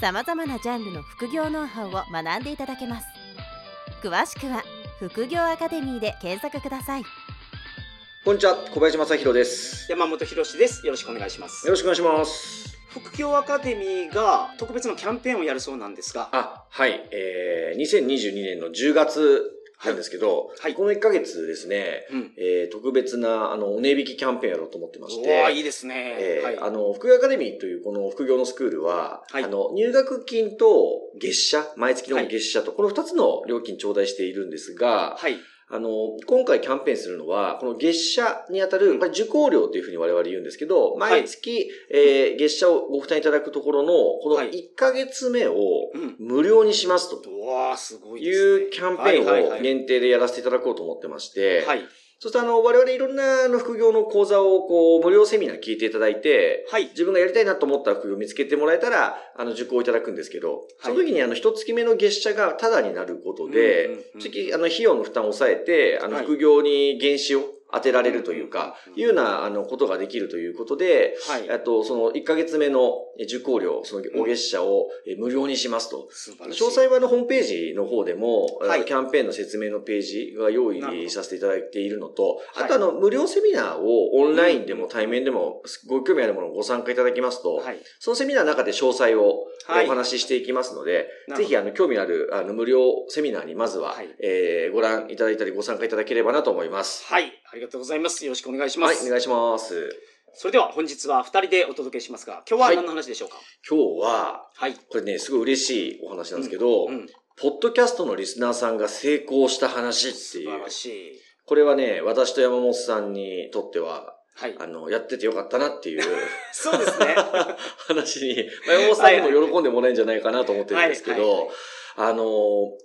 さまざまなジャンルの副業ノウハウを学んでいただけます。詳しくは副業アカデミーで検索ください。こんにちは小林正弘です。山本博です。よろしくお願いします。よろしくお願いします。副業アカデミーが特別のキャンペーンをやるそうなんですが。あはい。えー、2022年の10月なんですけど、はい、この1ヶ月ですね、うん、えー、特別な、あの、お値引きキャンペーンやろうと思ってまして。わいいですね。えー、はい、あの、副業アカデミーというこの副業のスクールは、はい、あの、入学金と月謝、毎月の月謝と、この2つの料金頂戴しているんですが、はい。あの、今回キャンペーンするのは、この月謝にあたる、受講料というふうに我々言うんですけど、毎月、はい、えー、月謝をご負担いただくところの、この1ヶ月目を無料にしますと。わすごいいうキャンペーンを限定でやらせていただこうと思ってまして、はい。そしてあの、我々いろんなあの副業の講座をこう、無料セミナー聞いていただいて、はい。自分がやりたいなと思った副業を見つけてもらえたら、あの、受講いただくんですけど、その時にあの、一月目の月謝がタダになることで、次、あの、費用の負担を抑えて、あの、副業に原資を、当てられるというか、いうような、あの、ことができるということで、はい。あと、その、1ヶ月目の受講料、その、お月謝を無料にしますと。詳細は、あの、ホームページの方でも、はい。キャンペーンの説明のページが用意させていただいているのと、あと、あの、無料セミナーをオンラインでも対面でも、ご興味あるものをご参加いただきますと、はい。そのセミナーの中で詳細をお話ししていきますので、ぜひ、あの、興味ある、あの、無料セミナーにまずは、はい、えー、ご覧いただいたりご参加いただければなと思います。はい。ありがとうございます。よろしくお願いします。はい、お願いします。それでは本日は二人でお届けしますが、今日は何の話でしょうか、はい、今日は、はい。これね、すごい嬉しいお話なんですけど、うんうん、ポッドキャストのリスナーさんが成功した話っていう。素晴らしい。これはね、私と山本さんにとっては、はい。あの、やっててよかったなっていう。そうですね。話に、山本さんにも喜んでもらえるんじゃないかなと思ってるんですけど、はいはいはいあの、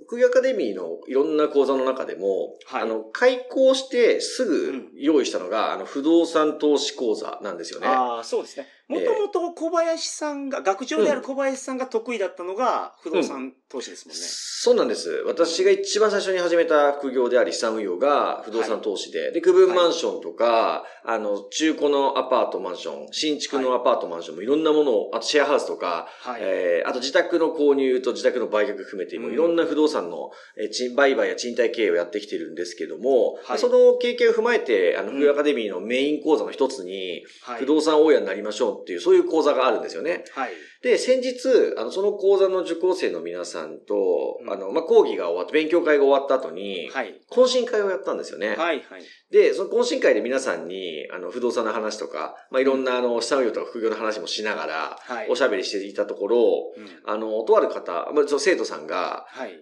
副業アカデミーのいろんな講座の中でも、はい、あの、開講してすぐ用意したのが、うん、あの、不動産投資講座なんですよね。ああ、そうですね。もともと小林さんが、学長である小林さんが得意だったのが不動産投資ですもんね。うん、そうなんです。私が一番最初に始めた副業であり資産運用が不動産投資で、はい、で、区分マンションとか、はい、あの、中古のアパートマンション、新築のアパートマンションもいろんなものを、あとシェアハウスとか、はい、えー、あと自宅の購入と自宅の売却含めて、もいろんな不動産の、えー、売買や賃貸経営をやってきてるんですけども、はい、その経験を踏まえて、あの、副業アカデミーのメイン講座の一つに、不動産大家になりましょうっていう、そういう講座があるんですよね。はい。で、先日、あの、その講座の受講生の皆さんと、うん、あの、まあ、講義が終わって、勉強会が終わった後に、はい。懇親会をやったんですよね。はい、はい。で、その懇親会で皆さんに、あの、不動産の話とか、まあ、いろんな、あの、資産運用とか副業の話もしながら、はい。おしゃべりしていたところ、うん、あの、とある方、まあ、その生徒さんが、はい。え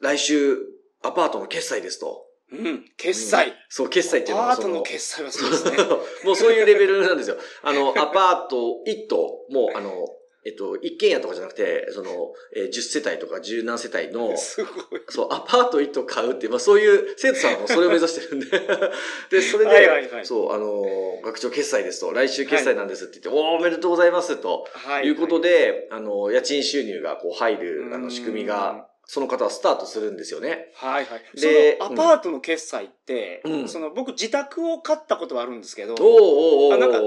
ー、来週、アパートの決済ですと。うん。決済、うん、そう、決済っていうのは。アパートの決済はそうですね。もうそういうレベルなんですよ。あの、アパート1棟、もうあの、えっと、一軒家とかじゃなくて、その、えー、10世帯とか10何世帯の、すごい。そう、アパート1棟買うって、まあそういう生徒さんもそれを目指してるんで で、それで、はいはいはい、そう、あの学長決済ですと、来週決済なんですって言って、はい、おおめでとうございますと、はい、いうことで、あの、家賃収入がこう入る、あの、仕組みが、その方はスタートするんですよね。はいはい。で、そのアパートの決済って、うん、その僕自宅を買ったことはあるんですけど、おーおーおーなんか、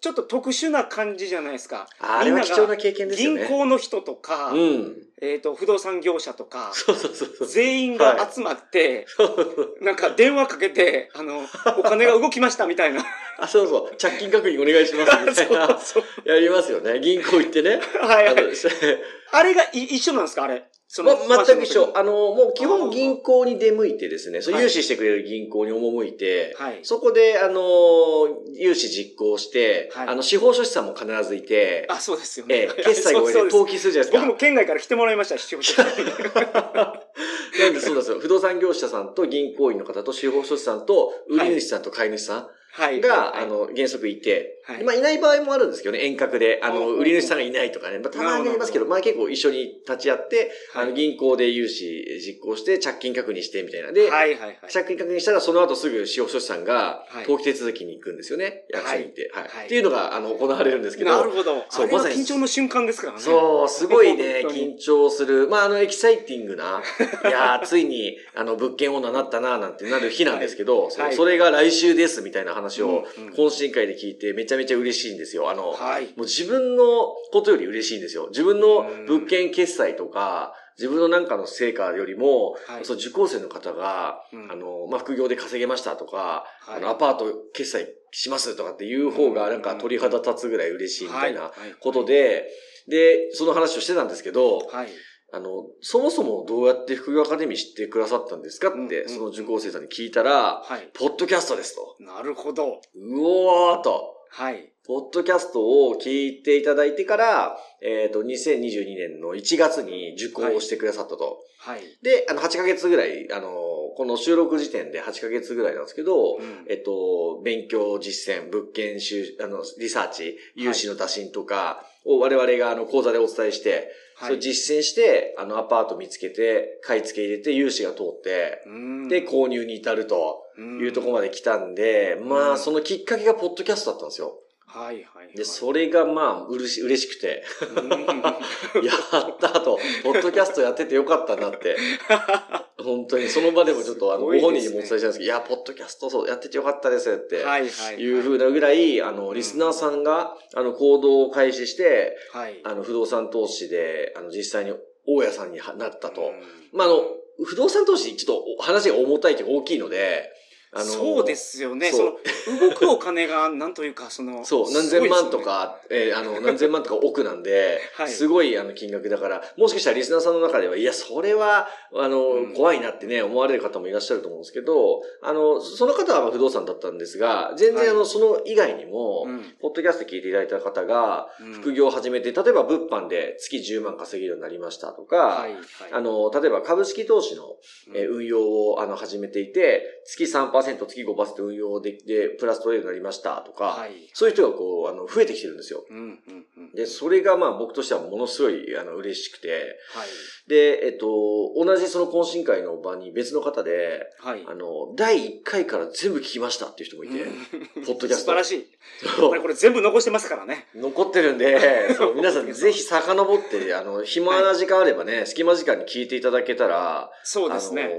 ちょっと特殊な感じじゃないですか。あれは貴重な経験ですよね。銀行の人とか、うん、えっ、ー、と、不動産業者とか、そうそうそう全員が集まって、はい、なんか電話かけて、あの、お金が動きましたみたいな。あ、そうそう。着金確認お願いしますみたいな。そうそうやりますよね。銀行行ってね。はい、はい。あ れが一緒なんですか？あれ。その、ま、全く一緒。あの、もう基本銀行に出向いてですね、そう融資してくれる銀行に赴いて、はい、そこで、あの、融資実行して、はい、あの、司法書士さんも必ずいて、あ、そうですよね。ええ、決済を終えて登記するじゃないですか。僕も県外から来てもらいました、司法書士さん。なんでそうですよ。不動産業者さんと銀行員の方と司法書士さんと売り主さんと買い主さん。が、あの、原則いて、まあ、いない場合もあるんですけどね、遠隔で、あの、売り主さんがいないとかね、まあ、たまにありますけど、まあ結構一緒に立ち会って、あの、銀行で融資実行して、着金確認してみたいな。で、着金確認したら、その後すぐ司法書士さんが、登記手続きに行くんですよね、役所に行って。はい。っていうのが、あの、行われるんですけど。なるほど。そう、まさに。緊張の瞬間ですからね。そう、すごいね、緊張する。まあ、あの、エキサイティングな、いやついに、あの、物件オーナーになったな、なんてなる日なんですけど、それが来週です、みたいな話を、懇親会で聞いて、めちゃめちゃ嬉しいんですよ。あの、はい、もう自分のことより嬉しいんですよ。自分の物件決済とか、自分のなんかの成果よりも、はい、その受講生の方が、うん、あの、まあ、副業で稼げましたとか、はい、あの、アパート決済しますとかっていう方が、なんか鳥肌立つぐらい嬉しいみたいなことで、で、その話をしてたんですけど、はいあの、そもそもどうやって副業アカデミー知ってくださったんですかって、その受講生さんに聞いたら、はい、ポッドキャストですと。なるほど。うおーと。はい。ポッドキャストを聞いていただいてから、えっ、ー、と、2022年の1月に受講をしてくださったと。はい。で、あの、8ヶ月ぐらい、あの、この収録時点で8ヶ月ぐらいなんですけど、うん、えっと、勉強実践、物件収、あの、リサーチ、融資の打診とかを我々があの、講座でお伝えして、はい、それ実践して、あの、アパート見つけて、買い付け入れて、融資が通って、で、購入に至るというところまで来たんで、まあ、そのきっかけがポッドキャストだったんですよ。はいはい、で、それがまあ、うれし、嬉しくて。やったと、ポッドキャストやっててよかったなって。本当に、その場でもちょっと、あの、ご本人にもお伝えしたんですけど、いや、ポッドキャストそう、やっててよかったですって。はいはい。いうふうなぐらい、あの、リスナーさんが、あの、行動を開始して、はい。あの、不動産投資で、あの、実際に大家さんになったと。まあ、あの、不動産投資、ちょっと話が重たいというか大きいので、あのそうですよね。その、動くお金が、なんというか、その、そう、何千万とか、ね、えー、あの、何千万とか億なんで、はい、すごい、あの、金額だから、もしかしたらリスナーさんの中では、いや、それは、あの、うん、怖いなってね、思われる方もいらっしゃると思うんですけど、あの、その方は不動産だったんですが、全然、あの、その以外にも、うん、ポッドキャスト聞いていただいた方が、副業を始めて、例えば物販で月10万稼げるようになりましたとか、はいはい、あの、例えば株式投資の、え運用を、あの、始めていて、月3%、月5%運用できて、プラストレードになりましたとか、はい、そういう人がこう、あの、増えてきてるんですよ。うんうんうん、で、それがまあ僕としてはものすごい、あの、嬉しくて、はい、で、えっと、同じその懇親会の場に別の方で、はい、あの、第1回から全部聞きましたっていう人もいて、ポッドキャスト。素晴らしい。これ全部残してますからね。残ってるんで、そう皆さんぜひ遡って、あの、暇な時間あればね、隙間時間に聞いていただけたら、そうですね。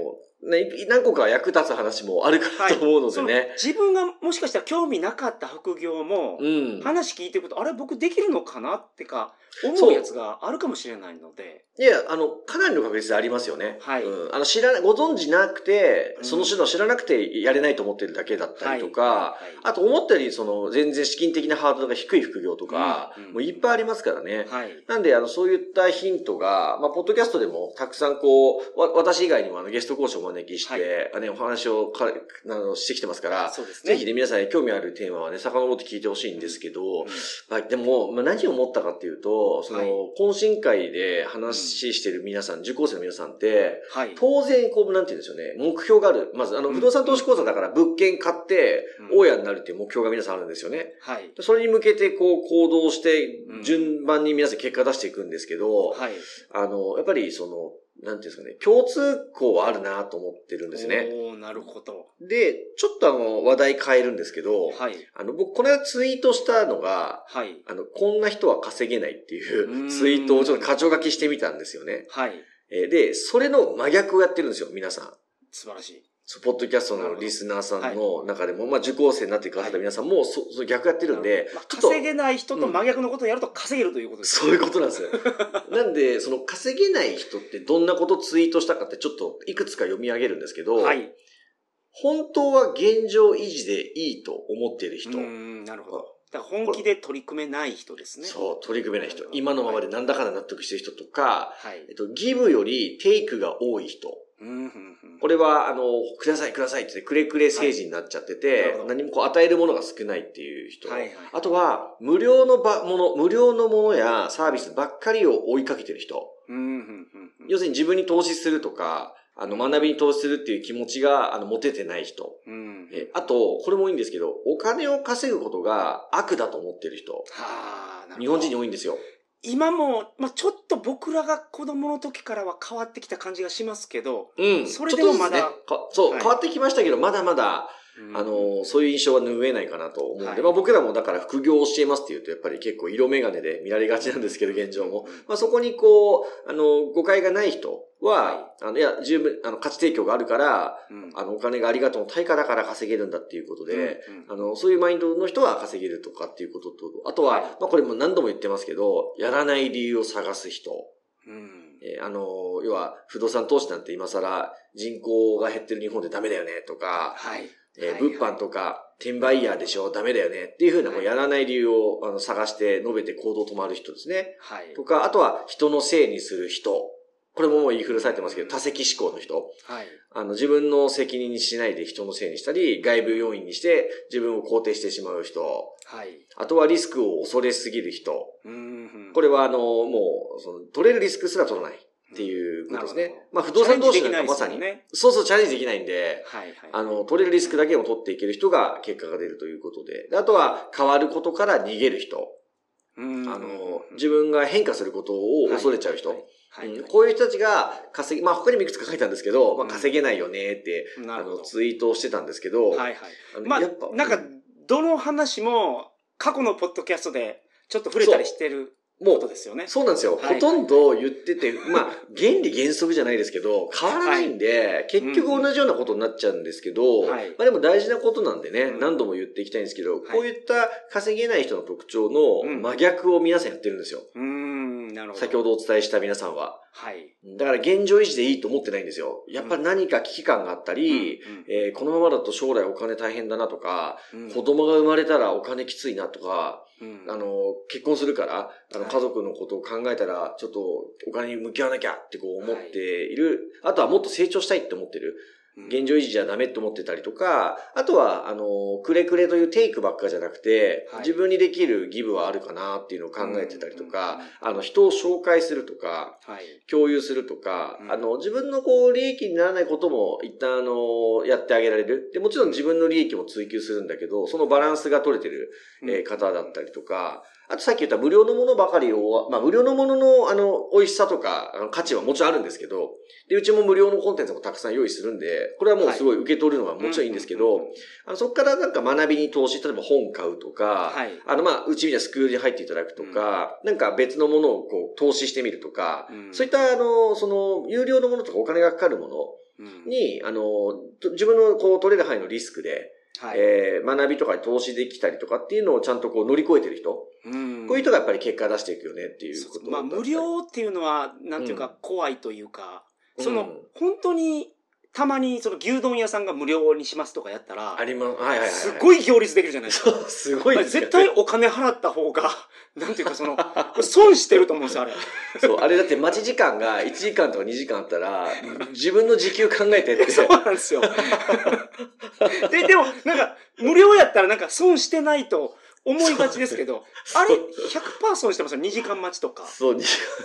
ね、何個か役立つ話もあるかと思うのでね、はい、自分がもしかしたら興味なかった副業も、うん、話聞いていくと、あれ僕できるのかなってか、思うやつがあるかもしれないので。いや、あの、かなりの確率でありますよね。はい。うん、あの、知らない、ご存知なくて、その種の知らなくてやれないと思ってるだけだったりとか、はい。はい、あと思ったより、その、全然資金的なハードルが低い副業とか、うん。うん、もういっぱいありますからね。はい。なんで、あの、そういったヒントが、まあ、ポッドキャストでもたくさんこう、わ私以外にもあの、ゲスト講師をお招きして、はい、ね、お話をかあのしてきてますから、そうですね。ぜひね、皆さんに興味あるテーマはね、遡って聞いてほしいんですけど、うん、まあ、でも、まあ、何を思ったかっていうと、その、はい。懇親会で話してる皆さん、うん、受講生の皆さんって、はい、当然、こう、なんて言うんですよね、目標がある。まず、あの、不動産投資講座だから物件買って、大家になるっていう目標が皆さんあるんですよね。はい。それに向けて、こう、行動して、順番に皆さん結果出していくんですけど、はい。あの、やっぱり、その、なんていうんですかね、共通項はあるなと思ってるんですね。おなるほど。で、ちょっとあの、話題変えるんですけど、はい。あの、僕、この間ツイートしたのが、はい。あの、こんな人は稼げないっていうツイートをちょっと過剰書きしてみたんですよね。はい。で、それの真逆をやってるんですよ、皆さん。素晴らしい。ポッドキャストのリスナーさんの中でも、まあ受講生になってくださった皆さんも、そ、そ逆やってるんで、まあ、稼げない人と真逆のことをやると稼げるということです、そういうことなんですよ。なんで、その稼げない人ってどんなことツイートしたかってちょっといくつか読み上げるんですけど、はい。本当は現状維持でいいと思っている人。うん、なるほど。だから本気で取り組めない人ですね。そう、取り組めない人。今のままでなんだかんだ納得してる人とか、はい、えっと、ギブよりテイクが多い人。これは、あの、くださいくださいってくれくれ政治になっちゃってて、はい、何もこう与えるものが少ないっていう人。はいはい、あとは、無料のばもの、無料のものやサービスばっかりを追いかけてる人。要するに自分に投資するとか、あの、学びに投資するっていう気持ちが、あの、持ててない人。うんえあと、これもいいんですけど、お金を稼ぐことが悪だと思ってる人。はあ、日本人に多いんですよ。今も、まあ、ちょっと僕らが子供の時からは変わってきた感じがしますけど、うん。それでもまだ、ね、そう、はい、変わってきましたけど、まだまだ、あの、そういう印象は拭えないかなと思うんで、はい、まあ僕らもだから副業を教えますっていうと、やっぱり結構色眼鏡で見られがちなんですけど、現状も。まあそこにこう、あの、誤解がない人は、はい、あの、いや、十分、あの、価値提供があるから、うん、あの、お金がありがとうの対価だから稼げるんだっていうことで、うんうん、あの、そういうマインドの人は稼げるとかっていうことと、あとは、はい、まあこれも何度も言ってますけど、やらない理由を探す人。うん。えー、あの、要は、不動産投資なんて今更人口が減ってる日本でダメだよねとか、はい。えー、物販とか、転売ヤーでしょダメだよねっていうふうな、こうやらない理由をあの探して述べて行動止まる人ですね。はい。とか、あとは人のせいにする人。これももう言い古されてますけど、多責思考の人。はい。あの、自分の責任にしないで人のせいにしたり、外部要因にして自分を肯定してしまう人。はい。あとはリスクを恐れすぎる人。うん。これはあの、もう、その、取れるリスクすら取らない。っていうことですね。まあ不動産投資なんかまさに、ね、そうそうチャレンジできないんで、はいはい、あの、取れるリスクだけを取っていける人が結果が出るということで。であとは変わることから逃げる人。あの、自分が変化することを恐れちゃう人。はい。はい。はい、こういう人たちが稼ぎ、まあ他にもいくつか書いたんですけど、まあ稼げないよねって、うん、あのツイートをしてたんですけど、はいはい。まあ、やっぱ、なんか、どの話も過去のポッドキャストでちょっと触れたりしてるもう、ですよね。そうなんですよ。ほとんど言ってて、まあ、原理原則じゃないですけど、変わらないんで、結局同じようなことになっちゃうんですけど、まあでも大事なことなんでね、何度も言っていきたいんですけど、こういった稼げない人の特徴の真逆を皆さんやってるんですよ。なるほど。先ほどお伝えした皆さんは。はい。だから現状維持でいいと思ってないんですよ。やっぱり何か危機感があったり、うん、えー、このままだと将来お金大変だなとか、うん、子供が生まれたらお金きついなとか、うん、あの、結婚するから、あの、家族のことを考えたら、ちょっとお金に向き合わなきゃってこう思っている。はい、あとはもっと成長したいって思ってる。現状維持じゃダメって思ってたりとか、あとは、あの、くれくれというテイクばっかじゃなくて、はい、自分にできるギブはあるかなっていうのを考えてたりとか、あの、人を紹介するとか、はい、共有するとか、あの、自分のこう、利益にならないことも一旦あの、やってあげられる。で、もちろん自分の利益も追求するんだけど、そのバランスが取れてる、え方だったりとか、あとさっき言った無料のものばかりを、まあ無料のもののあの、美味しさとか、あの価値はもちろんあるんですけど、で、うちも無料のコンテンツもたくさん用意するんで、これはもうすごい受け取るのはもちろんいいんですけど、あのそこからなんか学びに投資、例えば本買うとか、はい、あのまあ、うちみたいなスクールに入っていただくとか、うん、なんか別のものをこう投資してみるとか、うん、そういったあの、その、有料のものとかお金がかかるものに、うん、あの、自分のこう取れる範囲のリスクで、はい、えー、学びとかに投資できたりとかっていうのをちゃんとこう乗り越えてる人。うん、こういう人がやっぱり結果出していくよねっていうことまあ無料っていうのは、なんていうか怖いというか、うん、その、本当にたまにその牛丼屋さんが無料にしますとかやったら、あります。はいはいはい。すごい行列できるじゃないですか。そう、すごい絶対お金払った方が、なんていうかその、損してると思うんですよ、あれ。そう、あれだって待ち時間が1時間とか2時間あったら、自分の時給考えてって。そうなんですよ。で、でも、なんか、無料やったらなんか損してないと、思いがちですけど、あれ100%損してますよ。2時間待ちとか。そう、2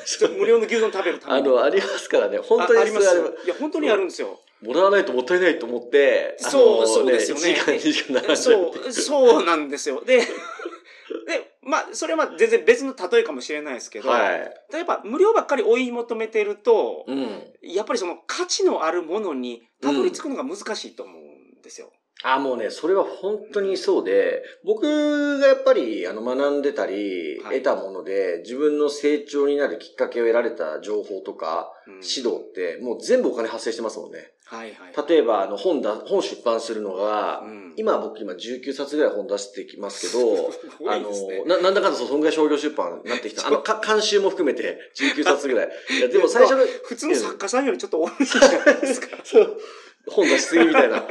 時間無料の牛丼食べるために。あの、ありますからね。本当にあります。いや、本当にあるんですよ。もらわないともったいないと思って、そう、そうですよね。1時間、2時間並んでそう、そうなんですよ。で、で、まあ、それは全然別の例えかもしれないですけど、はい、例えば無料ばっかり追い求めてると、うん、やっぱりその価値のあるものにたどり着くのが難しいと思うんですよ。うんあ、もうね、それは本当にそうで、僕がやっぱり、あの、学んでたり、得たもので、自分の成長になるきっかけを得られた情報とか、指導って、もう全部お金発生してますもんね。はいはい。例えば、あの、本だ、本出版するのが、今僕今19冊ぐらい本出してきますけど、あの、な、なんだかんだそんぐらい商業出版になってきた。あの、か、監修も含めて19冊ぐらい。いや、でも最初の。普通の作家さんよりちょっと多いじゃないですか。そう。本出しすぎみたいな。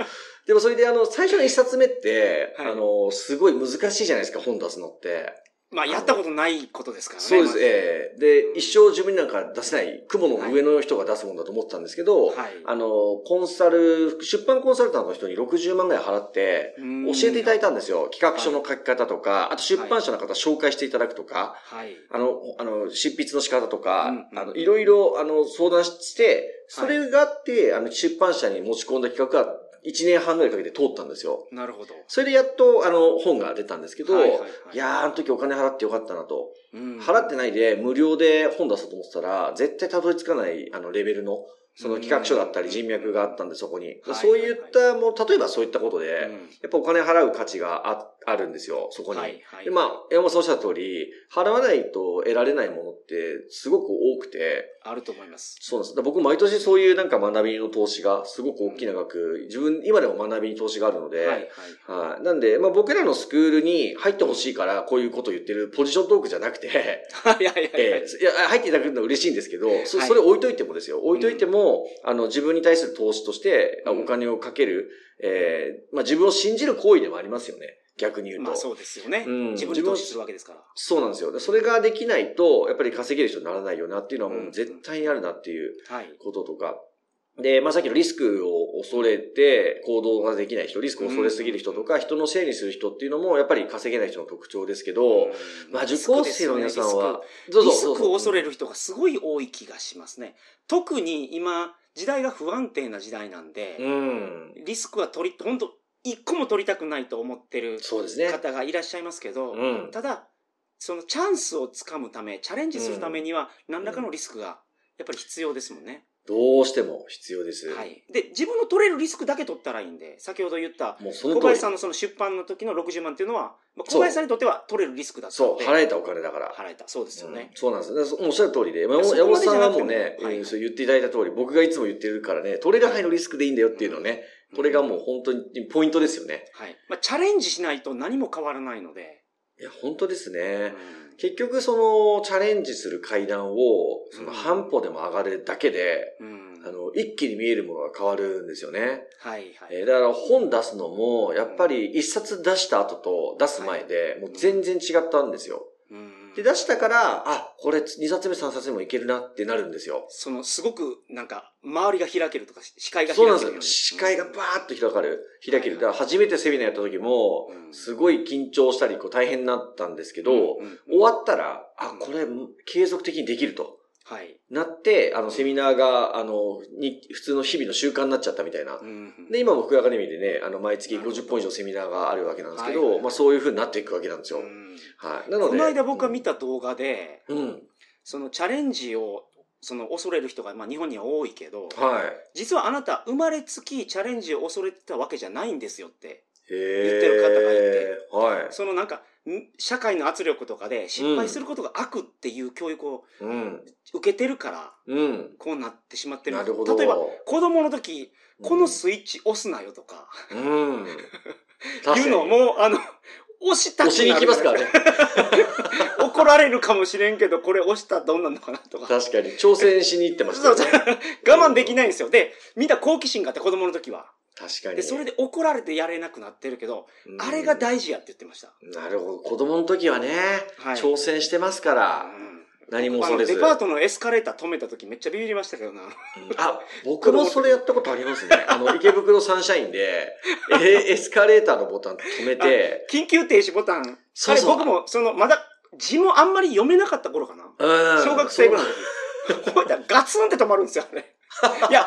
でもそれであの、最初の一冊目って、はい、あの、すごい難しいじゃないですか、本出すのって。まあ、やったことないことですからね。そうです、ええ。ー、で、一生自分なんか出せない、雲の上の人が出すもんだと思ってたんですけど、はい、あの、コンサル、出版コンサルタントの人に60万ぐらい払って、教えていただいたんですよ。企画書の書き方とか、はい、あと出版社の方紹介していただくとか、はい、あの、あの、執筆の仕方とか、うん、あの、いろいろ、あの、相談して、それがあって、あの、出版社に持ち込んだ企画が1年半ぐらいかけて通ったんですよ。なるほど。それでやっと、あの、本が出たんですけど、はいはいはいいやー、あの時お金払ってよかったなと。うん払ってないで無料で本出そうと思ってたら、絶対たどり着かない、あの、レベルの、その企画書だったり人脈があったんで、そこに。はいそういった、もう、例えばそういったことで、うんやっぱお金払う価値がああるんですよ、そこに。はいはいで、まあ、山本さんおっしゃった通り、払わないと得られないものってすごく多くて、あると思います。そうなんです。僕毎年そういうなんか学びの投資がすごく大きな額、自分、今でも学びに投資があるので、はいはい。はい。なんで、まあ僕らのスクールに入ってほしいから、こういうことを言ってるポジショントークじゃなくて、は いはいはい。えーいや、入っていただくのは嬉しいんですけど、そはいそれ置いといてもですよ。置いといても、あの、自分に対する投資として、お金をかける、えーまあ自分を信じる行為でもありますよね。逆に言うと。まあそうですよね。うん自分に投資するわけですから。そうなんですよ。でそれができないと、やっぱり稼げる人にならないよなっていうのはもう絶対にあるなっていうはい。こととか。で、まあさっきのリスクを恐れて行動ができない人、リスクを恐れすぎる人とか、人のせいにする人っていうのもやっぱり稼げない人の特徴ですけど、まあ受講生の皆さんは、どうぞリスクを恐れれる人がすごい多い気がしますね。特に今、時代が不安定な時代なんで、うん。リスクは取り、本当一個も取りたくないと思ってる。方がいらっしゃいますけど、うん。ただ、そのチャンスをつかむため、チャレンジするためには、何らかのリスクがやっぱり必要ですもんね。どうしても必要です。はい。で、自分の取れるリスクだけ取ったらいいんで、先ほど言った、小林。さんのその出版の時の60万っていうのは、まあ小林さんにとっては取れるリスクだったそう、払えたお金だから。払えた。そうですよねうん。そうなんですおっしゃる通りで、まあ山本さんはもうね、はい言っていただいた通り、僕がいつも言ってるからね、取れる範囲のリスクでいいんだよっていうのをね、これがもう本当にポイントですよね。はい。まあ、チャレンジしないと何も変わらないので、いや、本当ですうね。ん結局そのチャレンジする階段を、その半歩でも上がるだけで、うんあの、一気に見えるものが変わるんですよね。はいはい。えーだから本出すのも、やっぱり一冊出した後と出す前で、もう全然違ったんですよ。うんで、出したから、あ、これ2冊目3冊目もいけるなってなるんですよ。その、すごく、なんか、周りが開けるとか、視界がそう開けるなんですよ。視界がバーッと開かる。開ける。はいだから初めてセミナーやった時もう、んすごい緊張したり、こう大変になったんですけど、終わったら、あ、これ、継続的にできると。はい。なって、あの、セミナーが、あの、に、普通の日々の習慣になっちゃったみたいなう。んで、今も福井アカデミーでね、あの、毎月50本以上セミナーがあるわけなんですけど、はいはいはいまあそういう風になっていくわけなんですよ。うんはい。なので。この間僕が見た動画で、うん。そのチャレンジを、その恐れる人が、まあ日本には多いけど、はい。実はあなた生まれつきチャレンジを恐れてたわけじゃないんですよって。言ってる方がいて。はい。そのなんか、ん社会の圧力とかで失敗することが悪っていう教育をうん。受けてるから、うん。こうなってしまってる。なるほど。例えば、子供の時、このスイッチ押すなよとか、うん。いうのをもう、あの、押したくなる。押しに行きますからね。怒られるかもしれんけど、これ押したらどうなるのかなとか。確かに。挑戦しに行ってましたね。我慢できないんですよ。で、みんな好奇心があって子供の時は。確かに。で、それで怒られてやれなくなってるけど、うんあれが大事やって言ってました。なるほど。子供の時はね、はい挑戦してますから、うん何も恐れず。デパートのエスカレーター止めた時めっちゃビビりましたけどな。うんあ、僕もそれやったことありますね。あの、池袋サンシャインで、えエスカレーターのボタン止めて、緊急停止ボタン。そうそう僕も、その、まだ字もあんまり読めなかった頃かな。うん小学生ぐらいの時。覚え たらガツンって止まるんですよ、あれ。いや、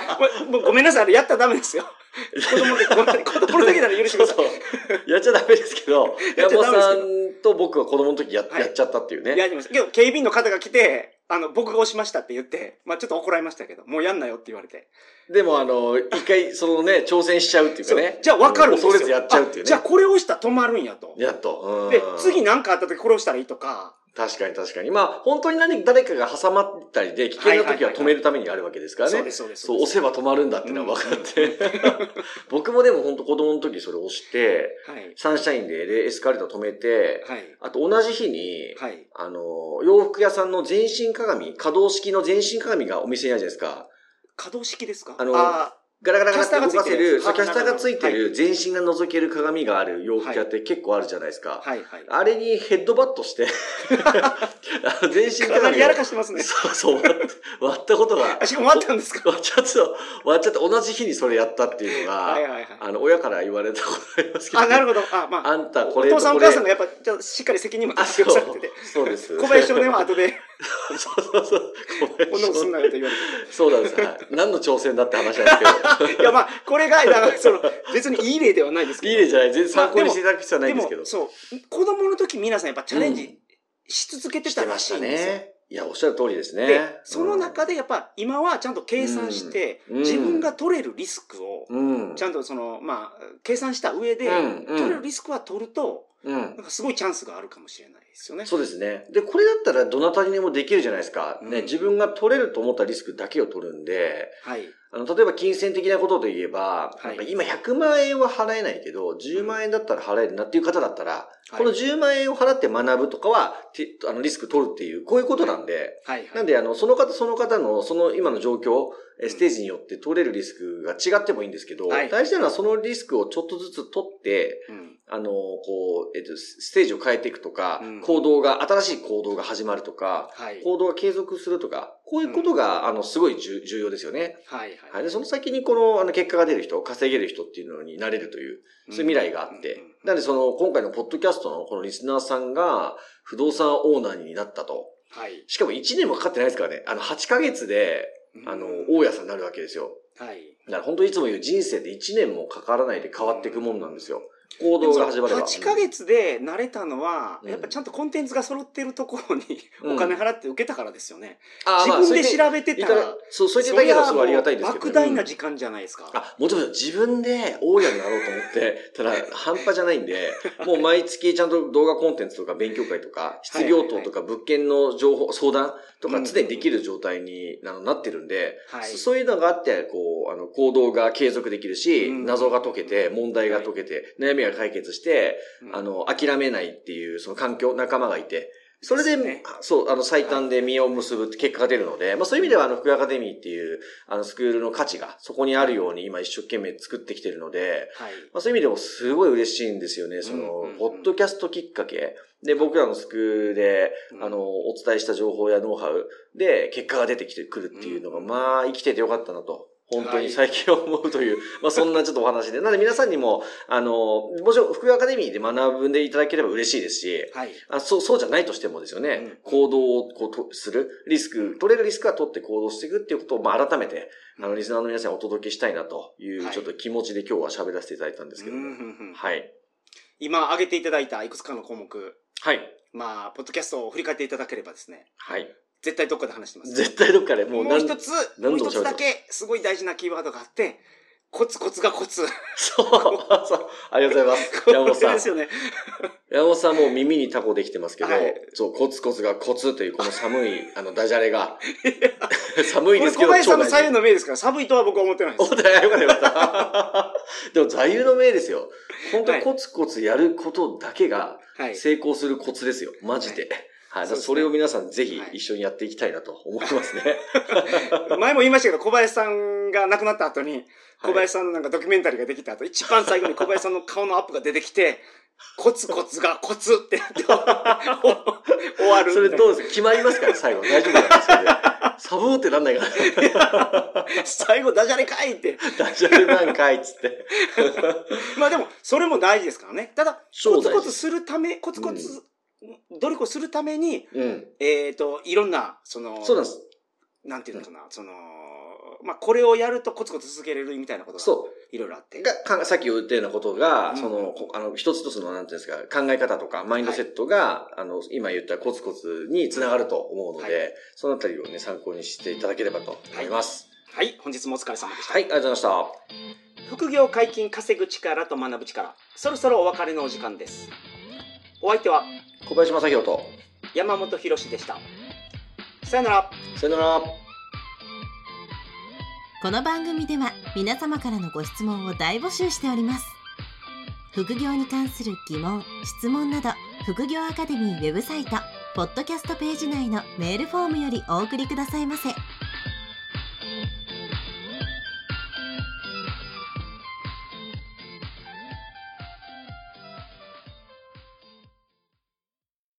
ごめんなさい、あれやったらダメですよ。子供で、子供の時なら許してください。そうそう。やっちゃダメですけど、やっちゃ山本さんと僕は子供の時や,、はいやっちゃったっていうね。やりました。けど、警備員の方が来て、あの、僕が押しましたって言って、まあちょっと怒られましたけど、もうやんなよって言われて。でもあの、一回そのね、挑戦しちゃうっていうかね。じゃあ分かるんですよ。恐れずやっちゃうっていうね。あじゃあこれ押したら止まるんやと。やっと。うんで、次何かあった時これ押したらいいとか。確かに確かに。まあ、本当に何、誰かが挟まったりで、危険な時は止めるためにあるわけですからね。そうです、そうです。そう、押せば止まるんだっていうのは分かって。僕もでも本当子供の時それ押して、はい。サンシャインでエスカレーター止めて、はい。あと同じ日に、はい。あの、洋服屋さんの全身鏡、可動式の全身鏡がお店にあるじゃないですか。可動式ですか？あのあガラガラガラって動かせる、キャスターがついてる全身が覗ける鏡がある洋服屋って結構あるじゃないですか。ーはい、はい。あれにヘッドバットして、全身鏡をかなりやらかしてますね。そうそう、割ったことがあ、しかもあったんですか？割っちゃった、割っちゃって同じ日にそれやったっていうのが、はいはいはい。あの、親から言われたことありますけど、あ、なるほど。あ、まあ。あんたこおれとこれ父さんお母さんがやっぱ、じゃあしっかり責任もあ、取ってくださいってて。そうです。小林少年は後でそうそうそう。こんなことすんなよと言われて。そうなんです。はい。何の挑戦だって話なんですけど。いや、まあ、これが、だから、その、別にいい例ではないですけど。いい例じゃない。全然参考にしていただく必要はないんですけど。そう。子供の時皆さんやっぱチャレンジし続けてたらしいんですよ。ね。いや、おっしゃる通りですね。で、その中でやっぱ今はちゃんと計算して、自分が取れるリスクを、ちゃんとその、まあ、計算した上で、取れるリスクは取ると、なんかすごいチャンスがあるかもしれないですよね。そうですね。で、これだったらどなたにでもできるじゃないですか。ね、自分が取れると思ったリスクだけを取るんで、はい。あの、例えば金銭的なことといえば、はい、今100万円は払えないけど、10万円だったら払えるなっていう方だったら、はい、この10万円を払って学ぶとかは、あの、リスク取るっていう、こういうことなんで、はい、はい、なんで、あの、その方その方の、その今の状況、ステージによって取れるリスクが違ってもいいんですけど、はい、大事なのはそのリスクをちょっとずつ取って、うん、あの、こう、えっと、ステージを変えていくとか、うん、行動が、新しい行動が始まるとか、はい、行動が継続するとか、こういうことが、うん、あの、すごい重要ですよね。はい、はい。はい。で、その先にこの、あの、結果が出る人、稼げる人っていうのになれるという、そういう未来があって、なので、その、今回のポッドキャストのこのリスナーさんが、不動産オーナーになったと。はい。しかも1年もかかってないですからね。あの、8ヶ月で、あの、大家さんになるわけですよ。はい。だから本当いつも言う人生で1年もかからないで変わっていくもんなんですよ。行動が始まれば。8ヶ月で慣れたのは、やっぱちゃんとコンテンツが揃ってるところにお金払って受けたからですよね。うん、自分で調べてたら、そう、そういっただけはすごいありがたいですけど、莫大な時間じゃないですか。うん、あ、もちろん自分で大家になろうと思って、ただ半端じゃないんで、もう毎月ちゃんと動画コンテンツとか勉強会とか、失業等とか物件の情報、相談とか常にできる状態になってるんで、はい、そういうのがあって、こう、あの、行動が継続できるし、謎が解けて、問題が解けて、悩みが解決して、あの、諦めないっていう、その環境、仲間がいて、それで、ね、そう、あの、最短で実を結ぶって結果が出るので、まあそういう意味では、あの、福アカデミーっていう、あの、スクールの価値がそこにあるように今一生懸命作ってきてるので、はい、まあそういう意味でもすごい嬉しいんですよね。その、ポッドキャストきっかけ。で、僕らのスクールで、あの、お伝えした情報やノウハウで結果が出てきてくるっていうのが、まあ生きててよかったなと。本当に最近思うという、まあそんなちょっとお話で。なので皆さんにも、あの、もちろん福井アカデミーで学んでいただければ嬉しいですし、はい、あそう、そうじゃないとしてもですよね、うん、行動をこうとする、リスク、取れるリスクは取って行動していくっていうことを、まあ改めて、あの、リスナーの皆さんにお届けしたいなという、ちょっと気持ちで今日は喋らせていただいたんですけども、はい。今挙げていただいたいくつかの項目。はい。まあ、ポッドキャストを振り返っていただければですね。はい。絶対どっかで話してます。絶対どっかで、もうもう一つ、もう一つだけ、すごい大事なキーワードがあって、コツコツがコツ。そう、そう。ありがとうございます。山本さん。ですよね。山本さんも耳にタコできてますけど、はい、そう、コツコツがコツというこの寒い、あの、ダジャレが。寒いですけど、小林さんの左右の命ですから、寒いとは僕は思ってないです。思ってないよかったよかった。でも座右の銘ですよ。本当コツコツやることだけが成功するコツですよ。マジで。はいはい。そそれを皆さんぜひ一緒にやっていきたいなと思いますね。前も言いましたけど、小林さんが亡くなった後に、小林さんのなんかドキュメンタリーができた後、一番最後に小林さんの顔のアップが出てきて、コツコツがコツってって終わる。それどうですか？決まりますから最後。大丈夫なんですかサブーってなんないかな？最後ダジャレかいって。ダジャレなんかいっつって。まあでも、それも大事ですからね。ただ、コツコツするため、コツコツ努力をするために、うん、えっ、ー、と、いろんな、その、そうなんです。なんていうのかな、うん、その、まあ、これをやるとコツコツ続けれるみたいなことが、そう。いろいろあって。が、さっき言ったようなことが、うん、その、あの、一つ一つの、なんていうんですか、考え方とか、マインドセットが、はい、あの、今言ったコツコツにつながると思うので、はい、そのあたりをね、参考にしていただければと思います。はい、はい、本日もお疲れ様でした。はい、ありがとうございました。副業解禁稼ぐ力と学ぶ力、そろそろお別れのお時間です。お相手は、小林正宏と山本博でした。さよなら。さよなら。この番組では皆様からのご質問を大募集しております。副業に関する疑問質問など副業アカデミーウェブサイトポッドキャストページ内のメールフォームよりお送りくださいませ。